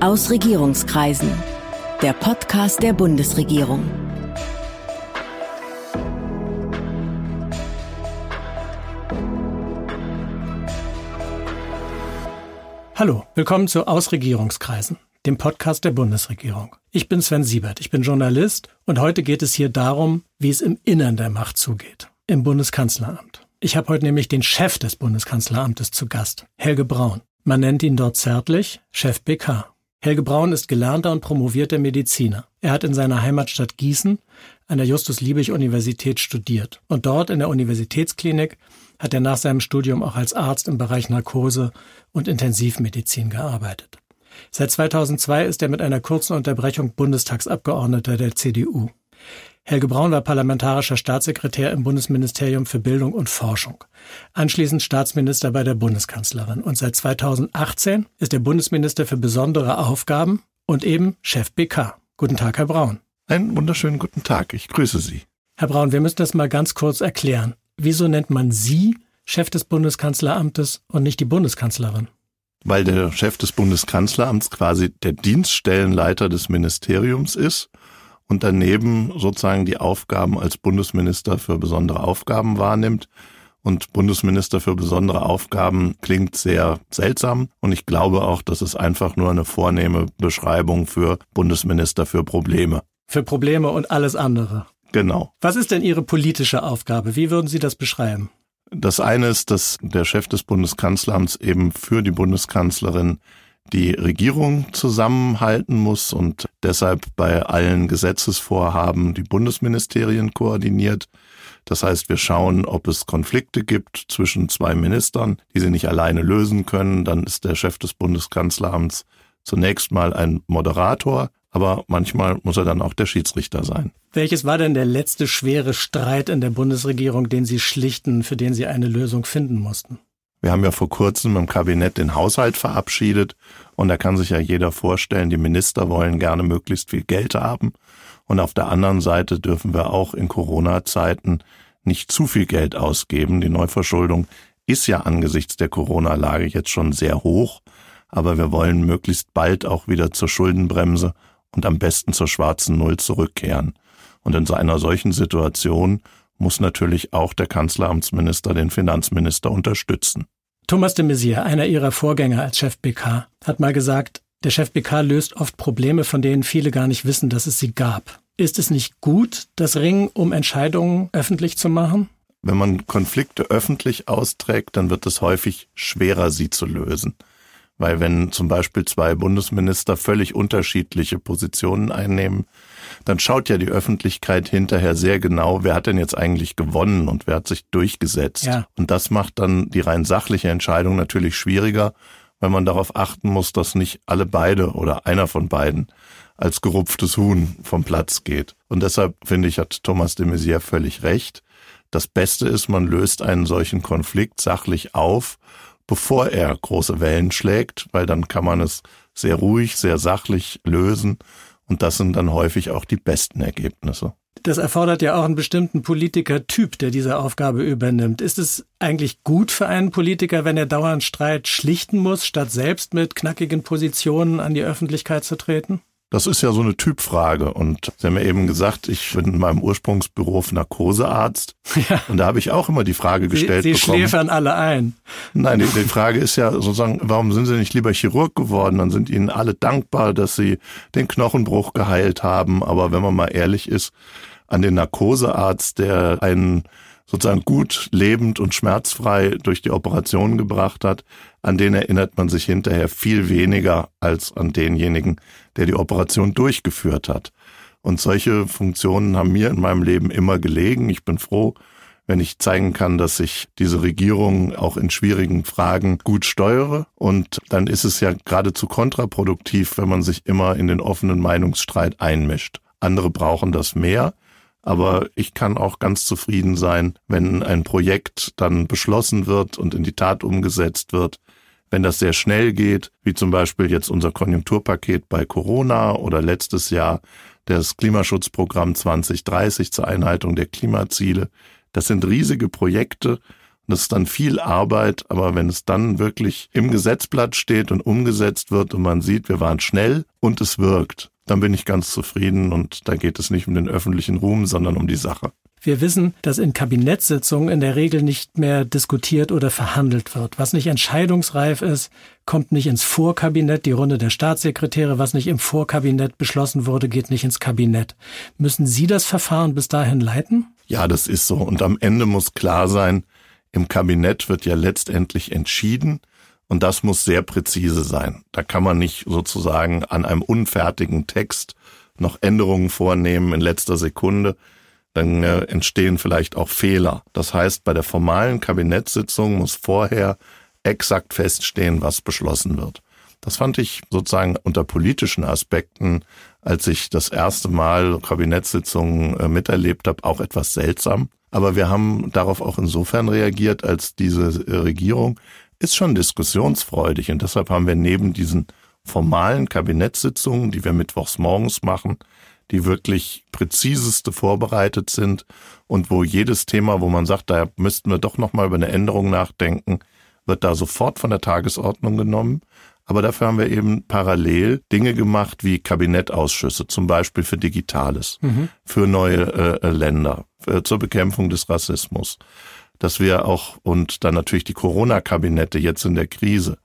Aus Regierungskreisen. Der Podcast der Bundesregierung. Hallo, willkommen zu Aus Regierungskreisen, dem Podcast der Bundesregierung. Ich bin Sven Siebert, ich bin Journalist und heute geht es hier darum, wie es im Innern der Macht zugeht, im Bundeskanzleramt. Ich habe heute nämlich den Chef des Bundeskanzleramtes zu Gast, Helge Braun. Man nennt ihn dort zärtlich Chef BK. Helge Braun ist gelernter und promovierter Mediziner. Er hat in seiner Heimatstadt Gießen an der Justus-Liebig-Universität studiert. Und dort in der Universitätsklinik hat er nach seinem Studium auch als Arzt im Bereich Narkose und Intensivmedizin gearbeitet. Seit 2002 ist er mit einer kurzen Unterbrechung Bundestagsabgeordneter der CDU. Helge Braun war parlamentarischer Staatssekretär im Bundesministerium für Bildung und Forschung, anschließend Staatsminister bei der Bundeskanzlerin und seit 2018 ist er Bundesminister für besondere Aufgaben und eben Chef BK. Guten Tag, Herr Braun. Einen wunderschönen guten Tag, ich grüße Sie. Herr Braun, wir müssen das mal ganz kurz erklären. Wieso nennt man Sie Chef des Bundeskanzleramtes und nicht die Bundeskanzlerin? Weil der Chef des Bundeskanzleramts quasi der Dienststellenleiter des Ministeriums ist und daneben sozusagen die Aufgaben als Bundesminister für besondere Aufgaben wahrnimmt. Und Bundesminister für besondere Aufgaben klingt sehr seltsam. Und ich glaube auch, das ist einfach nur eine vornehme Beschreibung für Bundesminister für Probleme. Für Probleme und alles andere. Genau. Was ist denn Ihre politische Aufgabe? Wie würden Sie das beschreiben? Das eine ist, dass der Chef des Bundeskanzleramts eben für die Bundeskanzlerin die Regierung zusammenhalten muss und deshalb bei allen Gesetzesvorhaben die Bundesministerien koordiniert. Das heißt, wir schauen, ob es Konflikte gibt zwischen zwei Ministern, die sie nicht alleine lösen können. Dann ist der Chef des Bundeskanzleramts zunächst mal ein Moderator, aber manchmal muss er dann auch der Schiedsrichter sein. Welches war denn der letzte schwere Streit in der Bundesregierung, den Sie schlichten, für den Sie eine Lösung finden mussten? Wir haben ja vor kurzem im Kabinett den Haushalt verabschiedet und da kann sich ja jeder vorstellen, die Minister wollen gerne möglichst viel Geld haben und auf der anderen Seite dürfen wir auch in Corona-Zeiten nicht zu viel Geld ausgeben. Die Neuverschuldung ist ja angesichts der Corona-Lage jetzt schon sehr hoch, aber wir wollen möglichst bald auch wieder zur Schuldenbremse und am besten zur schwarzen Null zurückkehren. Und in so einer solchen Situation muss natürlich auch der Kanzleramtsminister den Finanzminister unterstützen. Thomas de Maizière, einer ihrer Vorgänger als Chef BK, hat mal gesagt, der Chef BK löst oft Probleme, von denen viele gar nicht wissen, dass es sie gab. Ist es nicht gut, das Ringen um Entscheidungen öffentlich zu machen? Wenn man Konflikte öffentlich austrägt, dann wird es häufig schwerer, sie zu lösen. Weil wenn zum Beispiel zwei Bundesminister völlig unterschiedliche Positionen einnehmen, dann schaut ja die Öffentlichkeit hinterher sehr genau, wer hat denn jetzt eigentlich gewonnen und wer hat sich durchgesetzt. Ja. Und das macht dann die rein sachliche Entscheidung natürlich schwieriger, weil man darauf achten muss, dass nicht alle beide oder einer von beiden als gerupftes Huhn vom Platz geht. Und deshalb finde ich, hat Thomas de Maizière völlig recht. Das Beste ist, man löst einen solchen Konflikt sachlich auf, bevor er große Wellen schlägt, weil dann kann man es sehr ruhig, sehr sachlich lösen und das sind dann häufig auch die besten Ergebnisse. Das erfordert ja auch einen bestimmten Politikertyp, der diese Aufgabe übernimmt. Ist es eigentlich gut für einen Politiker, wenn er dauernd Streit schlichten muss, statt selbst mit knackigen Positionen an die Öffentlichkeit zu treten? Das ist ja so eine Typfrage. Und Sie haben ja eben gesagt, ich bin in meinem Ursprungsberuf Narkosearzt. Ja. Und da habe ich auch immer die Frage gestellt Sie, Sie bekommen. schläfern alle ein. Nein, die, die Frage ist ja sozusagen, warum sind Sie nicht lieber Chirurg geworden? Dann sind Ihnen alle dankbar, dass Sie den Knochenbruch geheilt haben. Aber wenn man mal ehrlich ist, an den Narkosearzt, der einen sozusagen gut lebend und schmerzfrei durch die Operation gebracht hat, an den erinnert man sich hinterher viel weniger als an denjenigen, der die Operation durchgeführt hat. Und solche Funktionen haben mir in meinem Leben immer gelegen. Ich bin froh, wenn ich zeigen kann, dass ich diese Regierung auch in schwierigen Fragen gut steuere. Und dann ist es ja geradezu kontraproduktiv, wenn man sich immer in den offenen Meinungsstreit einmischt. Andere brauchen das mehr. Aber ich kann auch ganz zufrieden sein, wenn ein Projekt dann beschlossen wird und in die Tat umgesetzt wird. Wenn das sehr schnell geht, wie zum Beispiel jetzt unser Konjunkturpaket bei Corona oder letztes Jahr das Klimaschutzprogramm 2030 zur Einhaltung der Klimaziele. Das sind riesige Projekte Das ist dann viel Arbeit, aber wenn es dann wirklich im Gesetzblatt steht und umgesetzt wird und man sieht, wir waren schnell und es wirkt, dann bin ich ganz zufrieden und da geht es nicht um den öffentlichen Ruhm, sondern um die Sache. Wir wissen, dass in Kabinettssitzungen in der Regel nicht mehr diskutiert oder verhandelt wird. Was nicht entscheidungsreif ist, kommt nicht ins Vorkabinett, die Runde der Staatssekretäre. Was nicht im Vorkabinett beschlossen wurde, geht nicht ins Kabinett. Müssen Sie das Verfahren bis dahin leiten? Ja, das ist so. Und am Ende muss klar sein, im Kabinett wird ja letztendlich entschieden und das muss sehr präzise sein. Da kann man nicht sozusagen an einem unfertigen Text noch Änderungen vornehmen in letzter Sekunde. Dann äh, entstehen vielleicht auch Fehler. Das heißt, bei der formalen Kabinettssitzung muss vorher exakt feststehen, was beschlossen wird. Das fand ich sozusagen unter politischen Aspekten, als ich das erste Mal Kabinettssitzungen äh, miterlebt habe, auch etwas seltsam. Aber wir haben darauf auch insofern reagiert, als diese äh, Regierung ist schon diskussionsfreudig und deshalb haben wir neben diesen formalen Kabinettssitzungen, die wir mittwochs morgens machen, die wirklich präziseste vorbereitet sind und wo jedes Thema, wo man sagt, da müssten wir doch noch mal über eine Änderung nachdenken, wird da sofort von der Tagesordnung genommen. Aber dafür haben wir eben parallel Dinge gemacht wie Kabinettausschüsse, zum Beispiel für Digitales, mhm. für neue äh, Länder, für, zur Bekämpfung des Rassismus. Dass wir auch, und dann natürlich die Corona-Kabinette jetzt in der Krise.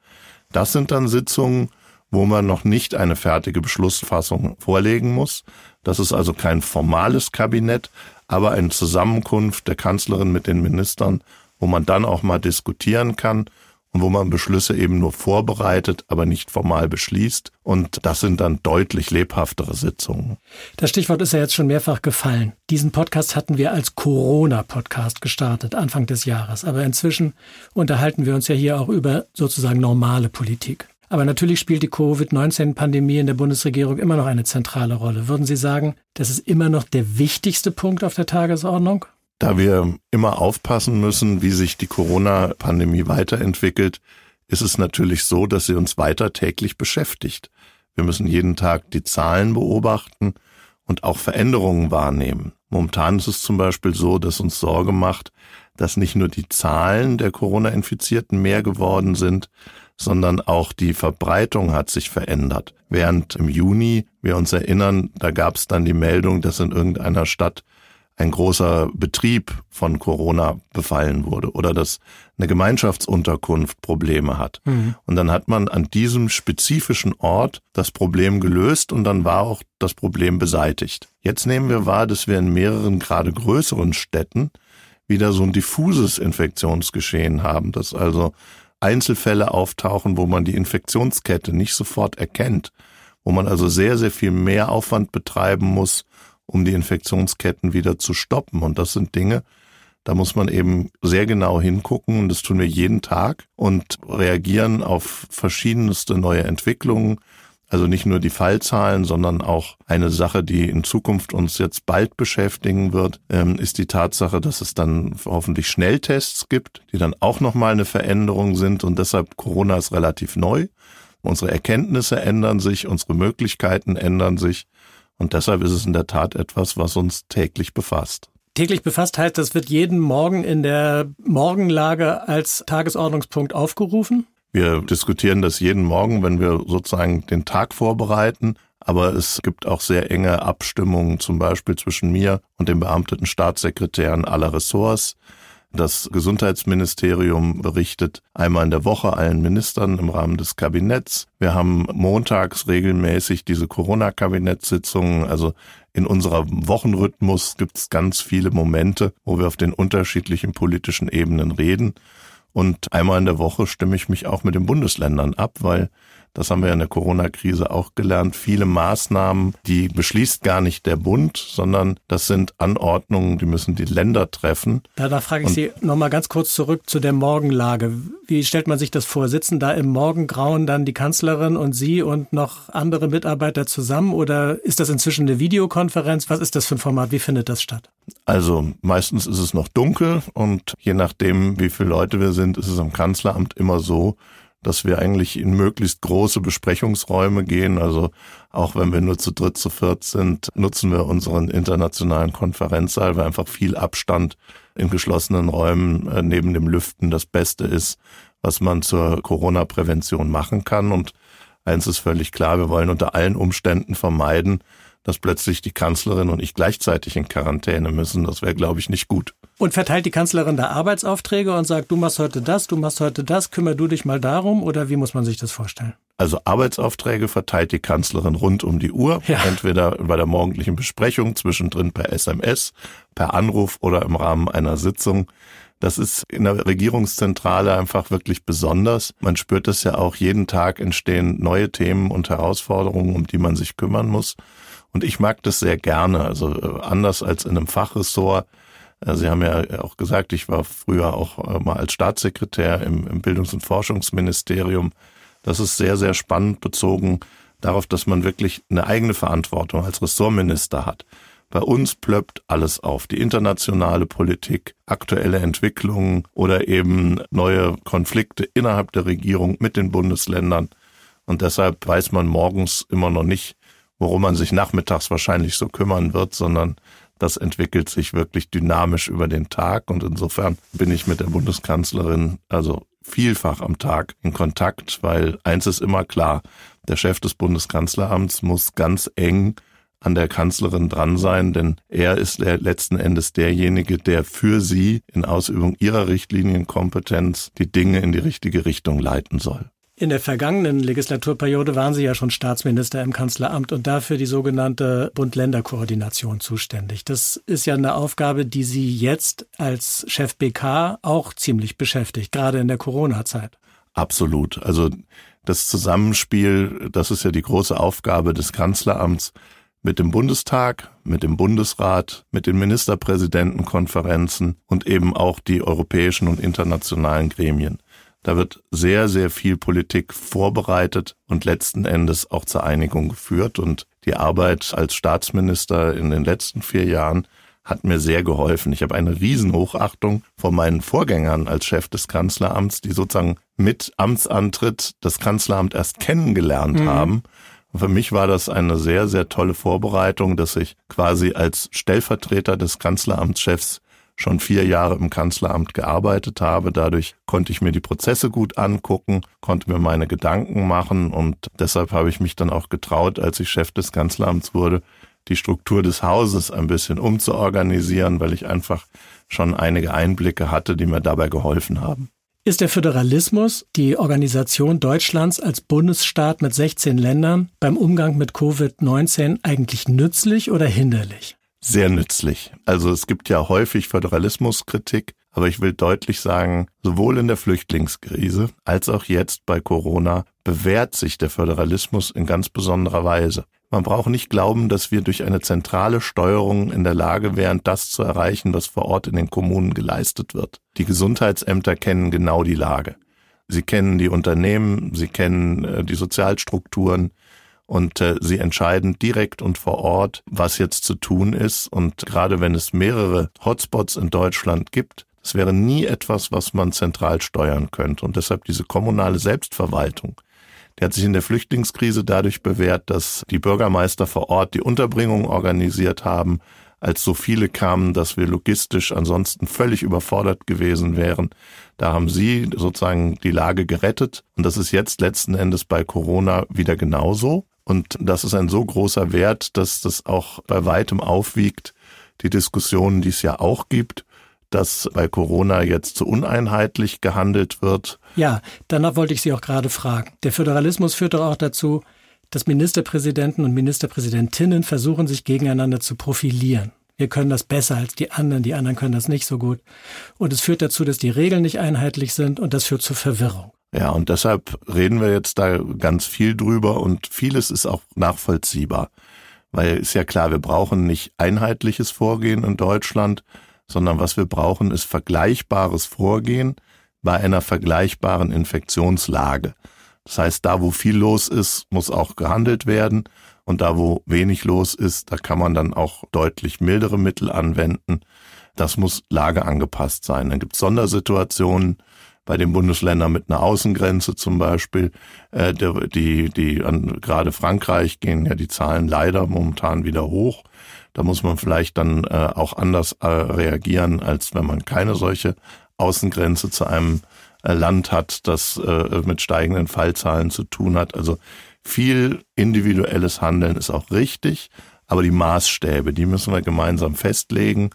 Das sind dann Sitzungen, wo man noch nicht eine fertige Beschlussfassung vorlegen muss. Das ist also kein formales Kabinett, aber eine Zusammenkunft der Kanzlerin mit den Ministern, wo man dann auch mal diskutieren kann und wo man Beschlüsse eben nur vorbereitet, aber nicht formal beschließt. Und das sind dann deutlich lebhaftere Sitzungen. Das Stichwort ist ja jetzt schon mehrfach gefallen. Diesen Podcast hatten wir als Corona-Podcast gestartet, Anfang des Jahres. Aber inzwischen unterhalten wir uns ja hier auch über sozusagen normale Politik. Aber natürlich spielt die Covid-19-Pandemie in der Bundesregierung immer noch eine zentrale Rolle. Würden Sie sagen, das ist immer noch der wichtigste Punkt auf der Tagesordnung? Da wir immer aufpassen müssen, wie sich die Corona-Pandemie weiterentwickelt, ist es natürlich so, dass sie uns weiter täglich beschäftigt. Wir müssen jeden Tag die Zahlen beobachten und auch Veränderungen wahrnehmen. Momentan ist es zum Beispiel so, dass uns Sorge macht, dass nicht nur die Zahlen der Corona-Infizierten mehr geworden sind, sondern auch die Verbreitung hat sich verändert. Während im Juni, wir uns erinnern, da gab es dann die Meldung, dass in irgendeiner Stadt ein großer Betrieb von Corona befallen wurde oder dass eine Gemeinschaftsunterkunft Probleme hat. Mhm. Und dann hat man an diesem spezifischen Ort das Problem gelöst und dann war auch das Problem beseitigt. Jetzt nehmen wir wahr, dass wir in mehreren gerade größeren Städten wieder so ein diffuses Infektionsgeschehen haben, dass also Einzelfälle auftauchen, wo man die Infektionskette nicht sofort erkennt, wo man also sehr, sehr viel mehr Aufwand betreiben muss, um die Infektionsketten wieder zu stoppen. Und das sind Dinge, da muss man eben sehr genau hingucken und das tun wir jeden Tag und reagieren auf verschiedenste neue Entwicklungen. Also nicht nur die Fallzahlen, sondern auch eine Sache, die in Zukunft uns jetzt bald beschäftigen wird, ähm, ist die Tatsache, dass es dann hoffentlich Schnelltests gibt, die dann auch nochmal eine Veränderung sind und deshalb Corona ist relativ neu. Unsere Erkenntnisse ändern sich, unsere Möglichkeiten ändern sich und deshalb ist es in der Tat etwas, was uns täglich befasst. Täglich befasst heißt, das wird jeden Morgen in der Morgenlage als Tagesordnungspunkt aufgerufen? Wir diskutieren das jeden Morgen, wenn wir sozusagen den Tag vorbereiten. Aber es gibt auch sehr enge Abstimmungen, zum Beispiel zwischen mir und den beamteten Staatssekretären aller Ressorts. Das Gesundheitsministerium berichtet einmal in der Woche allen Ministern im Rahmen des Kabinetts. Wir haben montags regelmäßig diese Corona-Kabinettssitzungen. Also in unserer Wochenrhythmus gibt es ganz viele Momente, wo wir auf den unterschiedlichen politischen Ebenen reden. Und einmal in der Woche stimme ich mich auch mit den Bundesländern ab, weil das haben wir in der Corona-Krise auch gelernt. Viele Maßnahmen, die beschließt gar nicht der Bund, sondern das sind Anordnungen, die müssen die Länder treffen. Da, da frage ich Und Sie nochmal ganz kurz zurück zu der Morgenlage. Wie stellt man sich das vor? Sitzen da im Morgengrauen dann die Kanzlerin und Sie und noch andere Mitarbeiter zusammen oder ist das inzwischen eine Videokonferenz? Was ist das für ein Format? Wie findet das statt? Also meistens ist es noch dunkel und je nachdem, wie viele Leute wir sind, ist es am Kanzleramt immer so, dass wir eigentlich in möglichst große Besprechungsräume gehen. Also auch wenn wir nur zu dritt, zu viert sind, nutzen wir unseren internationalen Konferenzsaal, weil einfach viel Abstand in geschlossenen Räumen äh, neben dem Lüften das Beste ist, was man zur Corona-Prävention machen kann. Und eins ist völlig klar, wir wollen unter allen Umständen vermeiden, dass plötzlich die Kanzlerin und ich gleichzeitig in Quarantäne müssen. Das wäre, glaube ich, nicht gut. Und verteilt die Kanzlerin da Arbeitsaufträge und sagt, du machst heute das, du machst heute das, kümmer du dich mal darum oder wie muss man sich das vorstellen? Also Arbeitsaufträge verteilt die Kanzlerin rund um die Uhr, ja. entweder bei der morgendlichen Besprechung, zwischendrin per SMS, per Anruf oder im Rahmen einer Sitzung. Das ist in der Regierungszentrale einfach wirklich besonders. Man spürt es ja auch, jeden Tag entstehen neue Themen und Herausforderungen, um die man sich kümmern muss. Und ich mag das sehr gerne. Also äh, anders als in einem Fachressort. Äh, Sie haben ja auch gesagt, ich war früher auch äh, mal als Staatssekretär im, im Bildungs- und Forschungsministerium. Das ist sehr, sehr spannend bezogen darauf, dass man wirklich eine eigene Verantwortung als Ressortminister hat. Bei uns plöppt alles auf. Die internationale Politik, aktuelle Entwicklungen oder eben neue Konflikte innerhalb der Regierung mit den Bundesländern. Und deshalb weiß man morgens immer noch nicht, worum man sich nachmittags wahrscheinlich so kümmern wird, sondern das entwickelt sich wirklich dynamisch über den Tag. Und insofern bin ich mit der Bundeskanzlerin also vielfach am Tag in Kontakt, weil eins ist immer klar, der Chef des Bundeskanzleramts muss ganz eng an der Kanzlerin dran sein, denn er ist letzten Endes derjenige, der für sie in Ausübung ihrer Richtlinienkompetenz die Dinge in die richtige Richtung leiten soll. In der vergangenen Legislaturperiode waren Sie ja schon Staatsminister im Kanzleramt und dafür die sogenannte Bund-Länder-Koordination zuständig. Das ist ja eine Aufgabe, die Sie jetzt als Chef BK auch ziemlich beschäftigt, gerade in der Corona-Zeit. Absolut. Also das Zusammenspiel, das ist ja die große Aufgabe des Kanzleramts mit dem Bundestag, mit dem Bundesrat, mit den Ministerpräsidentenkonferenzen und eben auch die europäischen und internationalen Gremien. Da wird sehr, sehr viel Politik vorbereitet und letzten Endes auch zur Einigung geführt. Und die Arbeit als Staatsminister in den letzten vier Jahren hat mir sehr geholfen. Ich habe eine Riesenhochachtung vor meinen Vorgängern als Chef des Kanzleramts, die sozusagen mit Amtsantritt das Kanzleramt erst kennengelernt mhm. haben. Und für mich war das eine sehr, sehr tolle Vorbereitung, dass ich quasi als Stellvertreter des Kanzleramtschefs schon vier Jahre im Kanzleramt gearbeitet habe. Dadurch konnte ich mir die Prozesse gut angucken, konnte mir meine Gedanken machen und deshalb habe ich mich dann auch getraut, als ich Chef des Kanzleramts wurde, die Struktur des Hauses ein bisschen umzuorganisieren, weil ich einfach schon einige Einblicke hatte, die mir dabei geholfen haben. Ist der Föderalismus, die Organisation Deutschlands als Bundesstaat mit 16 Ländern, beim Umgang mit Covid-19 eigentlich nützlich oder hinderlich? Sehr nützlich. Also es gibt ja häufig Föderalismuskritik, aber ich will deutlich sagen, sowohl in der Flüchtlingskrise als auch jetzt bei Corona bewährt sich der Föderalismus in ganz besonderer Weise. Man braucht nicht glauben, dass wir durch eine zentrale Steuerung in der Lage wären, das zu erreichen, was vor Ort in den Kommunen geleistet wird. Die Gesundheitsämter kennen genau die Lage. Sie kennen die Unternehmen, sie kennen äh, die Sozialstrukturen, und äh, sie entscheiden direkt und vor Ort, was jetzt zu tun ist. Und gerade wenn es mehrere Hotspots in Deutschland gibt, das wäre nie etwas, was man zentral steuern könnte. Und deshalb diese kommunale Selbstverwaltung, die hat sich in der Flüchtlingskrise dadurch bewährt, dass die Bürgermeister vor Ort die Unterbringung organisiert haben, als so viele kamen, dass wir logistisch ansonsten völlig überfordert gewesen wären. Da haben sie sozusagen die Lage gerettet. Und das ist jetzt letzten Endes bei Corona wieder genauso. Und das ist ein so großer Wert, dass das auch bei weitem aufwiegt, die Diskussionen, die es ja auch gibt, dass bei Corona jetzt zu uneinheitlich gehandelt wird. Ja, danach wollte ich Sie auch gerade fragen. Der Föderalismus führt doch auch dazu, dass Ministerpräsidenten und Ministerpräsidentinnen versuchen, sich gegeneinander zu profilieren. Wir können das besser als die anderen, die anderen können das nicht so gut. Und es führt dazu, dass die Regeln nicht einheitlich sind und das führt zur Verwirrung. Ja, und deshalb reden wir jetzt da ganz viel drüber und vieles ist auch nachvollziehbar. Weil ist ja klar, wir brauchen nicht einheitliches Vorgehen in Deutschland, sondern was wir brauchen, ist vergleichbares Vorgehen bei einer vergleichbaren Infektionslage. Das heißt, da wo viel los ist, muss auch gehandelt werden und da wo wenig los ist, da kann man dann auch deutlich mildere Mittel anwenden. Das muss lageangepasst sein. Dann gibt es Sondersituationen, bei den Bundesländern mit einer Außengrenze zum Beispiel. Äh, die, die, an, gerade Frankreich gehen ja die Zahlen leider momentan wieder hoch. Da muss man vielleicht dann äh, auch anders äh, reagieren, als wenn man keine solche Außengrenze zu einem äh, Land hat, das äh, mit steigenden Fallzahlen zu tun hat. Also viel individuelles Handeln ist auch richtig, aber die Maßstäbe, die müssen wir gemeinsam festlegen.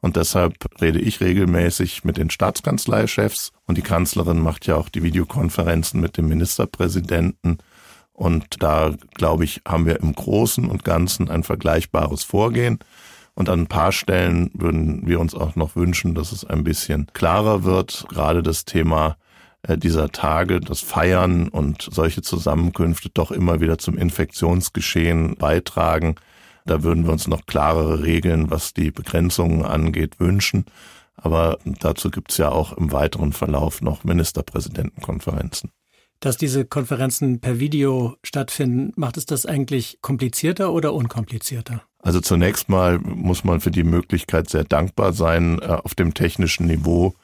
Und deshalb rede ich regelmäßig mit den Staatskanzleichefs und die Kanzlerin macht ja auch die Videokonferenzen mit dem Ministerpräsidenten. Und da, glaube ich, haben wir im Großen und Ganzen ein vergleichbares Vorgehen. Und an ein paar Stellen würden wir uns auch noch wünschen, dass es ein bisschen klarer wird. Gerade das Thema äh, dieser Tage, das Feiern und solche Zusammenkünfte doch immer wieder zum Infektionsgeschehen beitragen. Da würden wir uns noch klarere Regeln, was die Begrenzungen angeht, wünschen. Aber dazu gibt es ja auch im weiteren Verlauf noch Ministerpräsidentenkonferenzen. Dass diese Konferenzen per Video stattfinden, macht es das eigentlich komplizierter oder unkomplizierter? Also zunächst mal muss man für die Möglichkeit sehr dankbar sein, äh, auf dem technischen Niveau,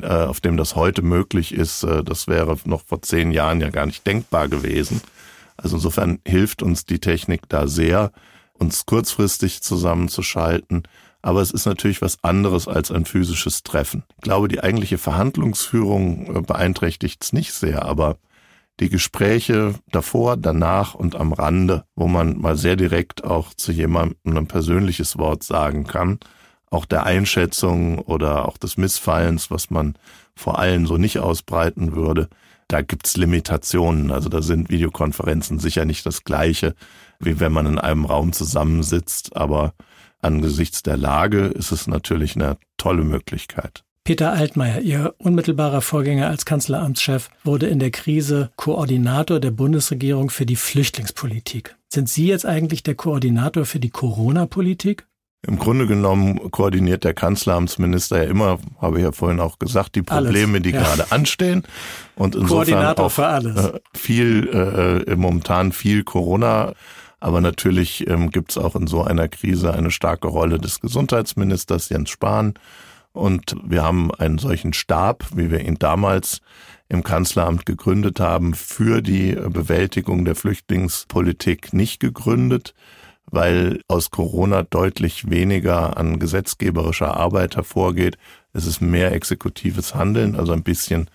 äh, auf dem das heute möglich ist. Äh, das wäre noch vor zehn Jahren ja gar nicht denkbar gewesen. Also insofern hilft uns die Technik da sehr uns kurzfristig zusammenzuschalten. Aber es ist natürlich was anderes als ein physisches Treffen. Ich glaube, die eigentliche Verhandlungsführung äh, beeinträchtigt es nicht sehr, aber die Gespräche davor, danach und am Rande, wo man mal sehr direkt auch zu jemandem ein persönliches Wort sagen kann, auch der Einschätzung oder auch des Missfallens, was man vor allen so nicht ausbreiten würde, da gibt's Limitationen. Also da sind Videokonferenzen sicher nicht das gleiche wie wenn man in einem Raum zusammensitzt. Aber angesichts der Lage ist es natürlich eine tolle Möglichkeit. Peter Altmaier, Ihr unmittelbarer Vorgänger als Kanzleramtschef, wurde in der Krise Koordinator der Bundesregierung für die Flüchtlingspolitik. Sind Sie jetzt eigentlich der Koordinator für die Corona-Politik? Im Grunde genommen koordiniert der Kanzleramtsminister ja immer, habe ich ja vorhin auch gesagt, die Probleme, alles, die ja. gerade anstehen. Und insofern Koordinator auch für alles. Äh, viel, äh, momentan viel Corona aber natürlich ähm, gibt es auch in so einer Krise eine starke Rolle des Gesundheitsministers Jens Spahn. Und wir haben einen solchen Stab, wie wir ihn damals im Kanzleramt gegründet haben, für die Bewältigung der Flüchtlingspolitik nicht gegründet, weil aus Corona deutlich weniger an gesetzgeberischer Arbeit hervorgeht. Es ist mehr exekutives Handeln, also ein bisschen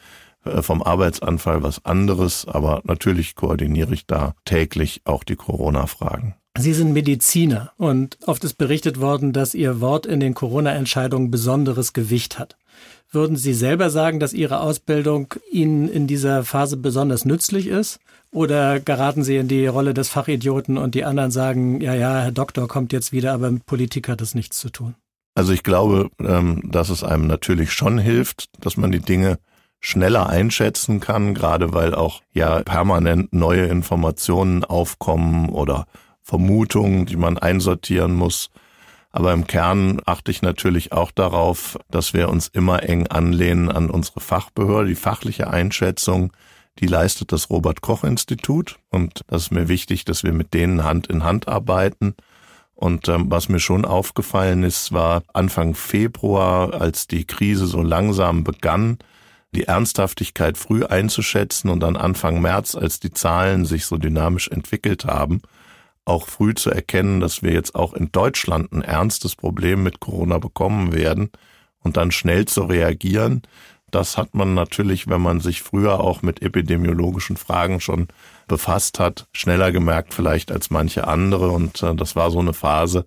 vom Arbeitsanfall was anderes, aber natürlich koordiniere ich da täglich auch die Corona-Fragen. Sie sind Mediziner und oft ist berichtet worden, dass Ihr Wort in den Corona-Entscheidungen besonderes Gewicht hat. Würden Sie selber sagen, dass Ihre Ausbildung Ihnen in dieser Phase besonders nützlich ist? Oder geraten Sie in die Rolle des Fachidioten und die anderen sagen, ja, ja, Herr Doktor kommt jetzt wieder, aber mit Politik hat es nichts zu tun? Also ich glaube, ähm, dass es einem natürlich schon hilft, dass man die Dinge schneller einschätzen kann, gerade weil auch ja permanent neue Informationen aufkommen oder Vermutungen, die man einsortieren muss. Aber im Kern achte ich natürlich auch darauf, dass wir uns immer eng anlehnen an unsere Fachbehörde. Die fachliche Einschätzung, die leistet das Robert Koch Institut. Und das ist mir wichtig, dass wir mit denen Hand in Hand arbeiten. Und ähm, was mir schon aufgefallen ist, war Anfang Februar, als die Krise so langsam begann, die Ernsthaftigkeit früh einzuschätzen und dann Anfang März, als die Zahlen sich so dynamisch entwickelt haben, auch früh zu erkennen, dass wir jetzt auch in Deutschland ein ernstes Problem mit Corona bekommen werden und dann schnell zu reagieren. Das hat man natürlich, wenn man sich früher auch mit epidemiologischen Fragen schon befasst hat, schneller gemerkt vielleicht als manche andere. Und äh, das war so eine Phase,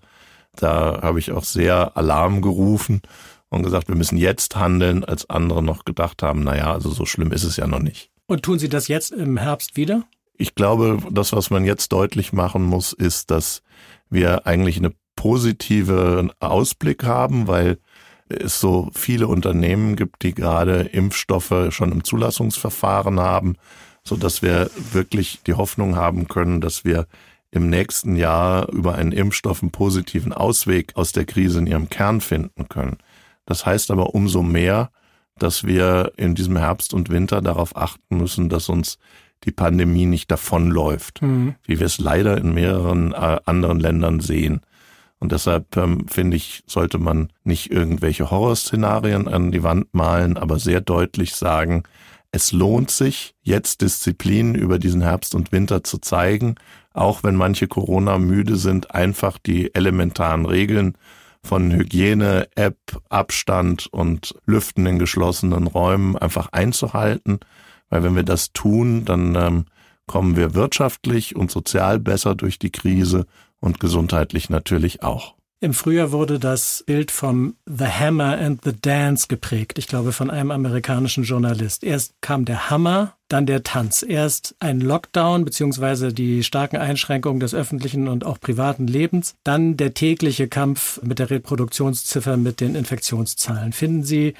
da habe ich auch sehr Alarm gerufen und gesagt, wir müssen jetzt handeln, als andere noch gedacht haben, naja, also so schlimm ist es ja noch nicht. Und tun Sie das jetzt im Herbst wieder? Ich glaube, das, was man jetzt deutlich machen muss, ist, dass wir eigentlich eine positive Ausblick haben, weil es so viele Unternehmen gibt, die gerade Impfstoffe schon im Zulassungsverfahren haben, so dass wir wirklich die Hoffnung haben können, dass wir im nächsten Jahr über einen Impfstoff einen positiven Ausweg aus der Krise in ihrem Kern finden können. Das heißt aber umso mehr, dass wir in diesem Herbst und Winter darauf achten müssen, dass uns die Pandemie nicht davonläuft, mhm. wie wir es leider in mehreren äh, anderen Ländern sehen. Und deshalb ähm, finde ich, sollte man nicht irgendwelche Horrorszenarien an die Wand malen, aber sehr deutlich sagen, es lohnt sich, jetzt Disziplin über diesen Herbst und Winter zu zeigen, auch wenn manche Corona müde sind, einfach die elementaren Regeln von Hygiene, App, Abstand und Lüften in geschlossenen Räumen einfach einzuhalten. Weil wenn wir das tun, dann ähm, kommen wir wirtschaftlich und sozial besser durch die Krise und gesundheitlich natürlich auch. Im Frühjahr wurde das Bild vom The Hammer and the Dance geprägt, ich glaube von einem amerikanischen Journalist. Erst kam der Hammer, dann der Tanz. Erst ein Lockdown beziehungsweise die starken Einschränkungen des öffentlichen und auch privaten Lebens, dann der tägliche Kampf mit der Reproduktionsziffer, mit den Infektionszahlen. Finden Sie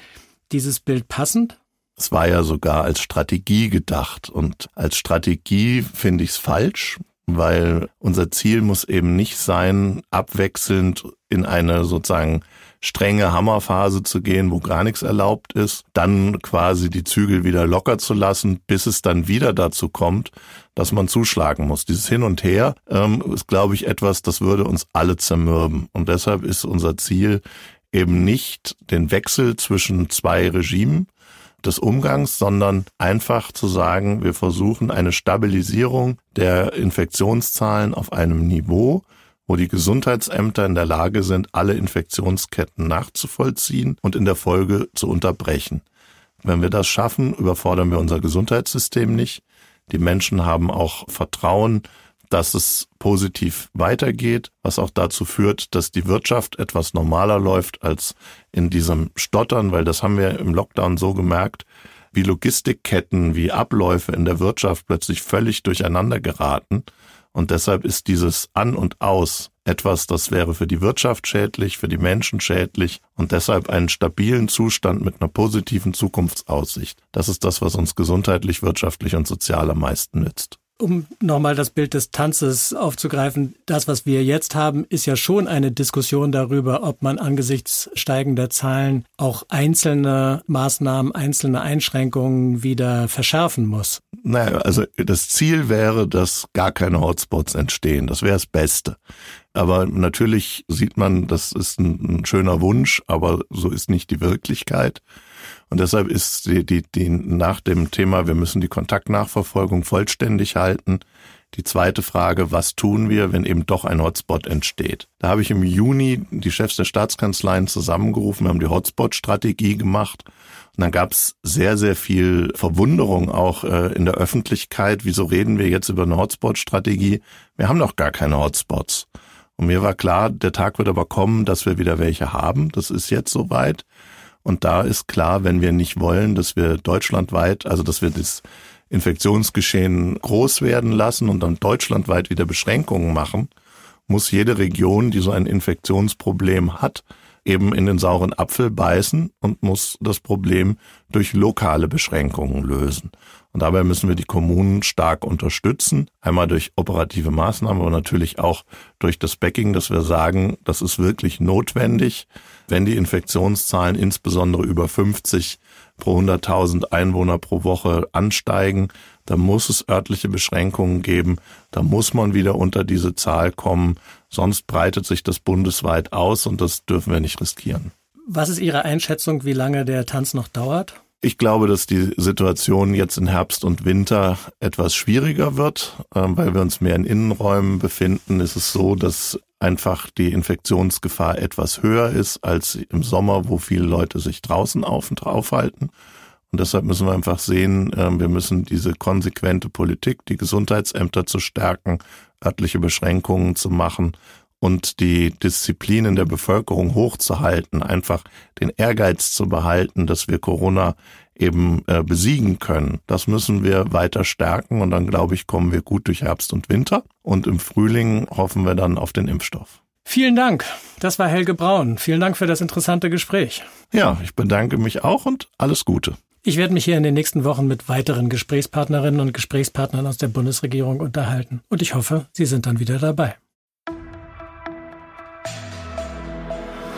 dieses Bild passend? Es war ja sogar als Strategie gedacht und als Strategie finde ich es falsch, weil unser Ziel muss eben nicht sein, abwechselnd in eine sozusagen strenge Hammerphase zu gehen, wo gar nichts erlaubt ist, dann quasi die Zügel wieder locker zu lassen, bis es dann wieder dazu kommt, dass man zuschlagen muss. Dieses Hin und Her ähm, ist, glaube ich, etwas, das würde uns alle zermürben. Und deshalb ist unser Ziel eben nicht den Wechsel zwischen zwei Regimen, des Umgangs, sondern einfach zu sagen, wir versuchen eine Stabilisierung der Infektionszahlen auf einem Niveau, wo die Gesundheitsämter in der Lage sind, alle Infektionsketten nachzuvollziehen und in der Folge zu unterbrechen. Wenn wir das schaffen, überfordern wir unser Gesundheitssystem nicht. Die Menschen haben auch Vertrauen dass es positiv weitergeht, was auch dazu führt, dass die Wirtschaft etwas normaler läuft als in diesem Stottern, weil das haben wir im Lockdown so gemerkt, wie Logistikketten, wie Abläufe in der Wirtschaft plötzlich völlig durcheinander geraten. Und deshalb ist dieses An und Aus etwas, das wäre für die Wirtschaft schädlich, für die Menschen schädlich und deshalb einen stabilen Zustand mit einer positiven Zukunftsaussicht. Das ist das, was uns gesundheitlich, wirtschaftlich und sozial am meisten nützt um nochmal das Bild des Tanzes aufzugreifen, das, was wir jetzt haben, ist ja schon eine Diskussion darüber, ob man angesichts steigender Zahlen auch einzelne Maßnahmen, einzelne Einschränkungen wieder verschärfen muss. Naja, also das Ziel wäre, dass gar keine Hotspots entstehen. Das wäre das Beste. Aber natürlich sieht man, das ist ein, ein schöner Wunsch, aber so ist nicht die Wirklichkeit. Und deshalb ist die, die, die nach dem Thema, wir müssen die Kontaktnachverfolgung vollständig halten. Die zweite Frage, was tun wir, wenn eben doch ein Hotspot entsteht? Da habe ich im Juni die Chefs der Staatskanzleien zusammengerufen, wir haben die Hotspot-Strategie gemacht. Und dann gab es sehr, sehr viel Verwunderung auch äh, in der Öffentlichkeit. Wieso reden wir jetzt über eine Hotspot-Strategie? Wir haben noch gar keine Hotspots. Und mir war klar, der Tag wird aber kommen, dass wir wieder welche haben. Das ist jetzt soweit. Und da ist klar, wenn wir nicht wollen, dass wir deutschlandweit, also dass wir das Infektionsgeschehen groß werden lassen und dann deutschlandweit wieder Beschränkungen machen, muss jede Region, die so ein Infektionsproblem hat, eben in den sauren Apfel beißen und muss das Problem durch lokale Beschränkungen lösen. Und dabei müssen wir die Kommunen stark unterstützen. Einmal durch operative Maßnahmen, aber natürlich auch durch das Backing, dass wir sagen, das ist wirklich notwendig. Wenn die Infektionszahlen insbesondere über 50 pro 100.000 Einwohner pro Woche ansteigen, dann muss es örtliche Beschränkungen geben. Da muss man wieder unter diese Zahl kommen. Sonst breitet sich das bundesweit aus und das dürfen wir nicht riskieren. Was ist Ihre Einschätzung, wie lange der Tanz noch dauert? Ich glaube, dass die Situation jetzt in Herbst und Winter etwas schwieriger wird, ähm, weil wir uns mehr in Innenräumen befinden. Ist es so, dass einfach die Infektionsgefahr etwas höher ist als im Sommer, wo viele Leute sich draußen auf und aufhalten. Und deshalb müssen wir einfach sehen, ähm, wir müssen diese konsequente Politik, die Gesundheitsämter zu stärken, örtliche Beschränkungen zu machen und die Disziplin in der Bevölkerung hochzuhalten, einfach den Ehrgeiz zu behalten, dass wir Corona eben äh, besiegen können. Das müssen wir weiter stärken und dann glaube ich, kommen wir gut durch Herbst und Winter und im Frühling hoffen wir dann auf den Impfstoff. Vielen Dank. Das war Helge Braun. Vielen Dank für das interessante Gespräch. Ja, ich bedanke mich auch und alles Gute. Ich werde mich hier in den nächsten Wochen mit weiteren Gesprächspartnerinnen und Gesprächspartnern aus der Bundesregierung unterhalten. Und ich hoffe, Sie sind dann wieder dabei.